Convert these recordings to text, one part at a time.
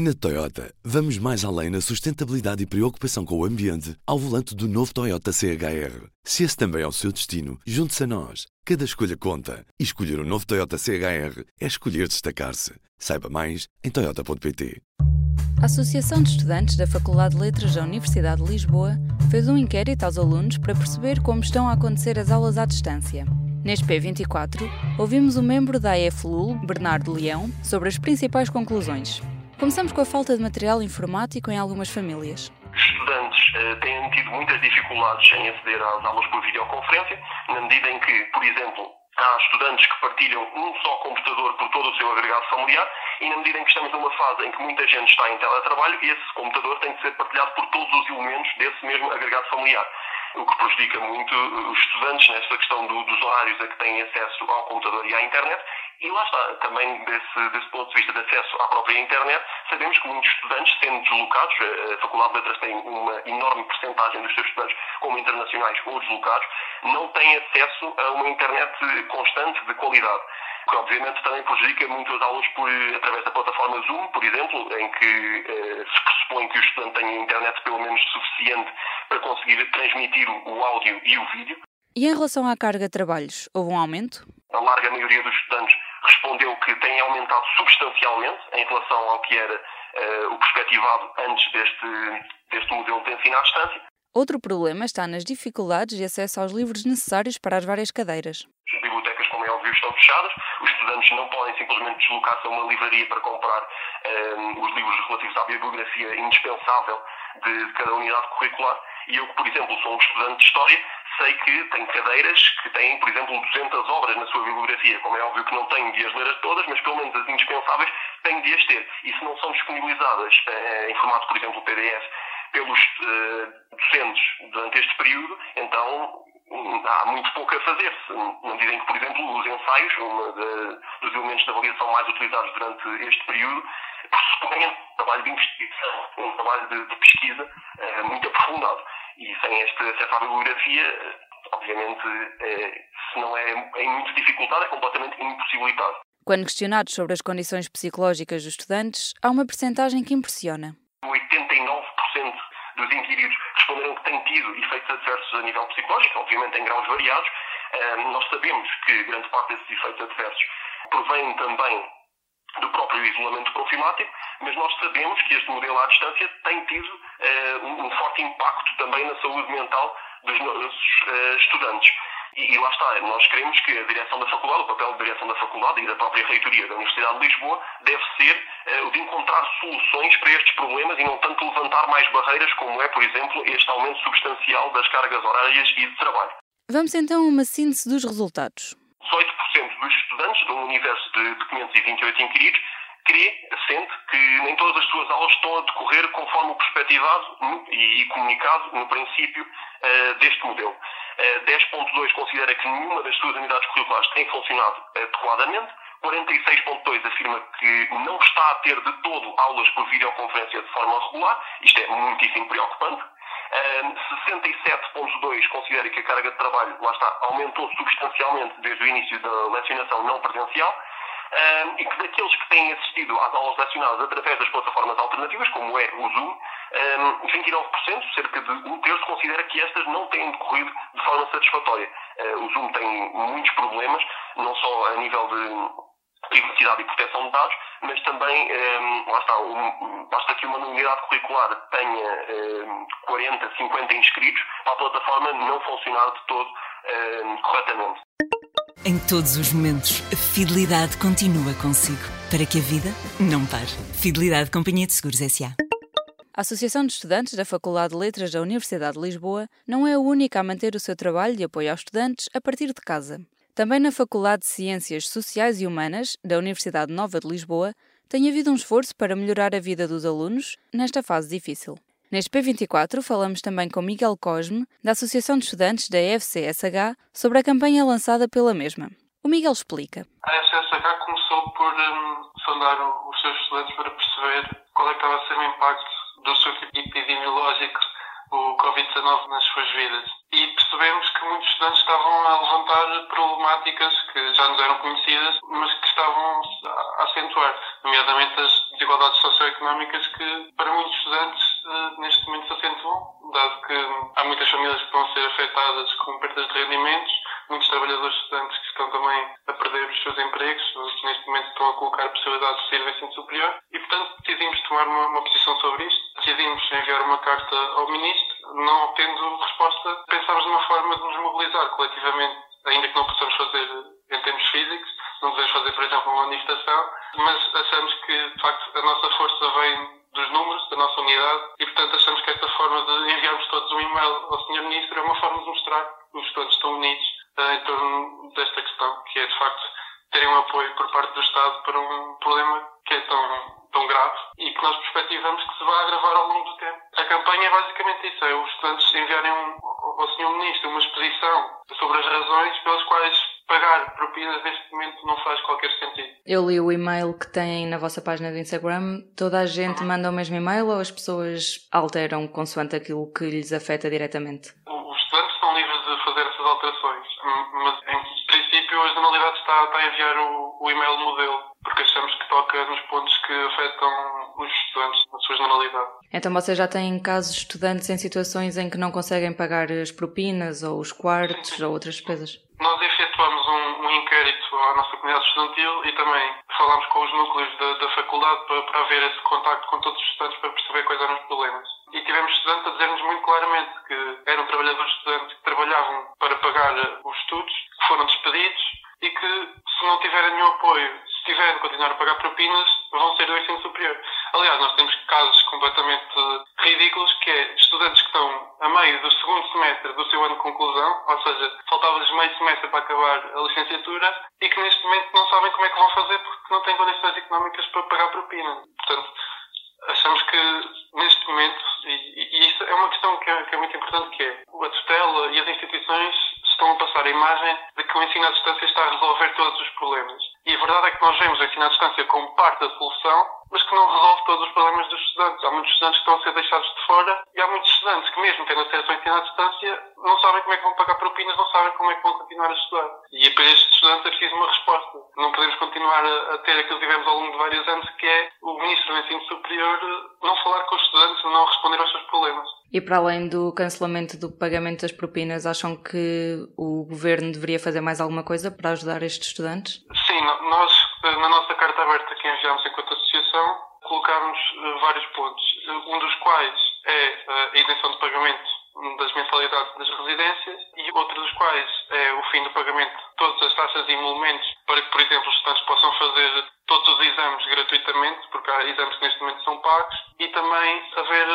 Na Toyota, vamos mais além na sustentabilidade e preocupação com o ambiente ao volante do novo Toyota CHR. Se esse também é o seu destino, junte-se a nós. Cada escolha conta. E escolher o um novo Toyota CHR é escolher destacar-se. Saiba mais em Toyota.pt. A Associação de Estudantes da Faculdade de Letras da Universidade de Lisboa fez um inquérito aos alunos para perceber como estão a acontecer as aulas à distância. Neste P24, ouvimos o membro da AFLUL, Bernardo Leão, sobre as principais conclusões. Começamos com a falta de material informático em algumas famílias. Estudantes uh, têm tido muitas dificuldades em aceder às aulas por videoconferência, na medida em que, por exemplo, há estudantes que partilham um só computador por todo o seu agregado familiar e na medida em que estamos numa fase em que muita gente está em teletrabalho, esse computador tem que ser partilhado por todos os elementos desse mesmo agregado familiar o que prejudica muito os estudantes nesta questão do, dos horários a que têm acesso ao computador e à internet. E lá está, também desse, desse ponto de vista de acesso à própria internet, sabemos que muitos estudantes, sendo deslocados, a Faculdade de Letras tem uma enorme percentagem dos seus estudantes como internacionais ou deslocados, não têm acesso a uma internet constante de qualidade que obviamente também prejudica muito as aulas por, através da plataforma Zoom, por exemplo, em que eh, se pressupõe que o estudante tenha internet pelo menos suficiente para conseguir transmitir o áudio e o vídeo. E em relação à carga de trabalhos, houve um aumento? A larga maioria dos estudantes respondeu que tem aumentado substancialmente em relação ao que era uh, o perspectivado antes deste, deste modelo de ensino à distância. Outro problema está nas dificuldades de acesso aos livros necessários para as várias cadeiras. As bibliotecas, como é óbvio, estão fechadas. Os estudantes não podem simplesmente deslocar-se a uma livraria para comprar um, eh, os livros relativos à bibliografia indispensável de, de cada unidade curricular. E eu, por exemplo, sou um estudante de História, sei que tem cadeiras que têm, por exemplo, 200 obras na sua bibliografia. Como é óbvio que não tenho de as ler todas, mas pelo menos as indispensáveis tenho de as ter. E se não são disponibilizadas eh, em formato, por exemplo, PDF, pelos uh, docentes durante este período, então hum, há muito pouco a fazer-se. Na medida em que, por exemplo, os ensaios, um dos elementos de avaliação mais utilizados durante este período, pressupõem um trabalho de investigação, um trabalho de, pesquisa uh, muito aprofundado. E sem acesso à bibliografia, uh, obviamente, se não é em muita dificuldade, é completamente impossibilitado. Quando questionados sobre as condições psicológicas dos estudantes, há uma percentagem que impressiona. 89% dos inquiridos responderam que têm tido efeitos adversos a nível psicológico, obviamente em graus variados. nós sabemos que grande parte desses efeitos adversos provém também do próprio isolamento profilático, mas nós sabemos que este modelo à distância tem tido uh, um forte impacto também na saúde mental dos nossos uh, estudantes. E, e, lá está, nós queremos que a direção da faculdade, o papel da direção da faculdade e da própria reitoria da Universidade de Lisboa deve ser uh, o de encontrar soluções para estes problemas e não tanto levantar mais barreiras como é, por exemplo, este aumento substancial das cargas horárias e de trabalho. Vamos então a uma síntese dos resultados. 18% dos estudantes de um universo de, de 528 inquiridos crê, sente que nem todas as suas aulas estão a decorrer conforme o perspectivado e, comunicado no princípio uh, deste modelo. Uh, 10.2 considera que nenhuma das suas unidades curriculares tem funcionado adequadamente. 46.2 afirma que não está a ter de todo aulas por videoconferência de forma regular. Isto é muitíssimo preocupante. 67.2 considera que a carga de trabalho, lá está, aumentou substancialmente desde o início da lecionação não presencial um, e que daqueles que têm assistido às aulas lecionadas através das plataformas alternativas, como é o Zoom, um, 29%, cerca de um terço, considera que estas não têm decorrido de forma satisfatória. Uh, o Zoom tem muitos problemas, não só a nível de privacidade e proteção de dados, mas também, um, lá está, um, basta que uma unidade curricular tenha um, 40, 50 inscritos para a plataforma não funcionar de todo um, corretamente. Em todos os momentos, a fidelidade continua consigo, para que a vida não pare. Fidelidade Companhia de Seguros S.A. A Associação de Estudantes da Faculdade de Letras da Universidade de Lisboa não é a única a manter o seu trabalho de apoio aos estudantes a partir de casa. Também na Faculdade de Ciências Sociais e Humanas da Universidade Nova de Lisboa tem havido um esforço para melhorar a vida dos alunos nesta fase difícil. Neste P24 falamos também com Miguel Cosme, da Associação de Estudantes da FCSH, sobre a campanha lançada pela mesma. O Miguel explica. A FCSH começou por um, sondar os seus estudantes para perceber qual é estava a ser o impacto do surto epidemiológico o Covid-19 nas suas vidas. E percebemos que muitos estudantes estavam a levantar problemáticas que já nos eram conhecidas, mas que estavam a acentuar, nomeadamente as desigualdades socioeconómicas que, para muitos estudantes, uh, neste momento se acentuam, dado que há muitas famílias que a ser afetadas com perdas de rendimentos, muitos trabalhadores estudantes que estão também a perder os seus empregos, que neste momento estão a colocar possibilidades de sair ensino superior, e, portanto, decidimos tomar uma, uma posição sobre isto. Decidimos enviar uma carta ao Ministro, não obtendo resposta, pensámos numa forma de nos mobilizar coletivamente, ainda que não possamos fazer em termos físicos, não devemos fazer, por exemplo, uma manifestação, mas achamos que, de facto, a nossa força vem dos números, da nossa unidade, e, portanto, achamos que esta forma de enviarmos todos um e-mail ao Sr. Ministro é uma forma de mostrar que os estudantes estão unidos uh, em torno desta questão, que é, de facto, terem um apoio por parte do Estado para um problema que é tão, tão grave e que nós perspectivamos que se vai agravar ao longo do tempo. A campanha é basicamente isso, é os estudantes enviarem um, ao Sr. Ministro uma exposição sobre as razões pelas quais pagar propinas neste momento não faz qualquer sentido. Eu li o e-mail que têm na vossa página do Instagram. Toda a gente uhum. manda o mesmo e-mail ou as pessoas alteram consoante aquilo que lhes afeta diretamente? Os estudantes estão livres de fazer essas alterações, mas em a Generalidade está, está a enviar o, o e-mail modelo, porque achamos que toca nos pontos que afetam os estudantes na sua generalidade. Então vocês já têm casos de estudantes em situações em que não conseguem pagar as propinas ou os quartos sim, sim. ou outras despesas? Nós efetuamos um, um, inquérito à nossa comunidade estudantil e também falámos com os núcleos da, da faculdade para, para haver esse contacto com todos os estudantes para perceber quais eram os problemas. E tivemos estudantes a dizer-nos muito claramente que eram trabalhadores estudantes que trabalhavam para pagar os estudos, que foram despedidos e que se não tiverem nenhum apoio, se tiverem de continuar a pagar propinas, vão ser do ensino superior. Aliás, nós temos casos completamente ridículos que é estudantes que estão a meio do segundo semestre do seu ano de conclusão, ou seja, faltava-lhes meio semestre para acabar a licenciatura e que neste momento não sabem como é que vão fazer porque não têm condições económicas para pagar propina. Portanto, achamos que neste momento, e, e isso é uma questão que é, que é muito importante, que é a tutela e as instituições estão a passar a imagem de que o ensino à distância está a resolver todos os problemas. E a verdade é que nós vemos o ensino à distância como parte da solução, mas que não resolve todos os problemas dos estudantes. Há muitos estudantes que estão a ser deixados de fora e há muitos estudantes que, mesmo tendo acesso ao ensino à distância, não sabem como é que vão pagar propinas, não sabem como é que vão continuar a estudar. E para estes estudantes é preciso uma resposta. Não podemos continuar a, ter aquilo que tivemos ao longo de vários anos, que é o Ministro do Ensino Superior não falar com os estudantes, não responder aos seus problemas. E para além do cancelamento do pagamento das propinas, acham que o Governo deveria fazer mais alguma coisa para ajudar estes estudantes? Sim, nós, na nossa carta aberta que enviamos enquanto associação, colocámos eh, vários pontos, um dos quais é eh, a isenção de pagamento das mensalidades das residências e outro dos quais é o fim do pagamento de todas as taxas e emolumentos para que, por exemplo, os estudantes possam fazer todos os exames gratuitamente, porque há exames que neste momento são pagos, e também haver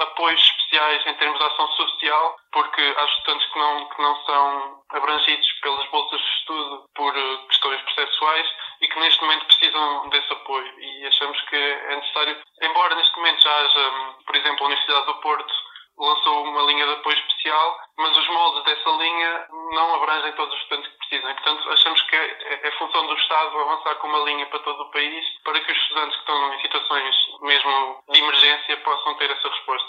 apoios em termos de ação social, porque há estudantes que não, que não são abrangidos pelas bolsas de estudo por uh, questões processuais e que neste momento precisam desse apoio. E achamos que é necessário, embora neste momento já haja, por exemplo, a Universidade do Porto lançou uma linha de apoio especial, mas os moldes dessa linha não abrangem todos os estudantes que precisam. Portanto, achamos que é, é função do Estado avançar com uma linha para todo o país para que os estudantes que estão em situações mesmo de emergência possam ter essa resposta.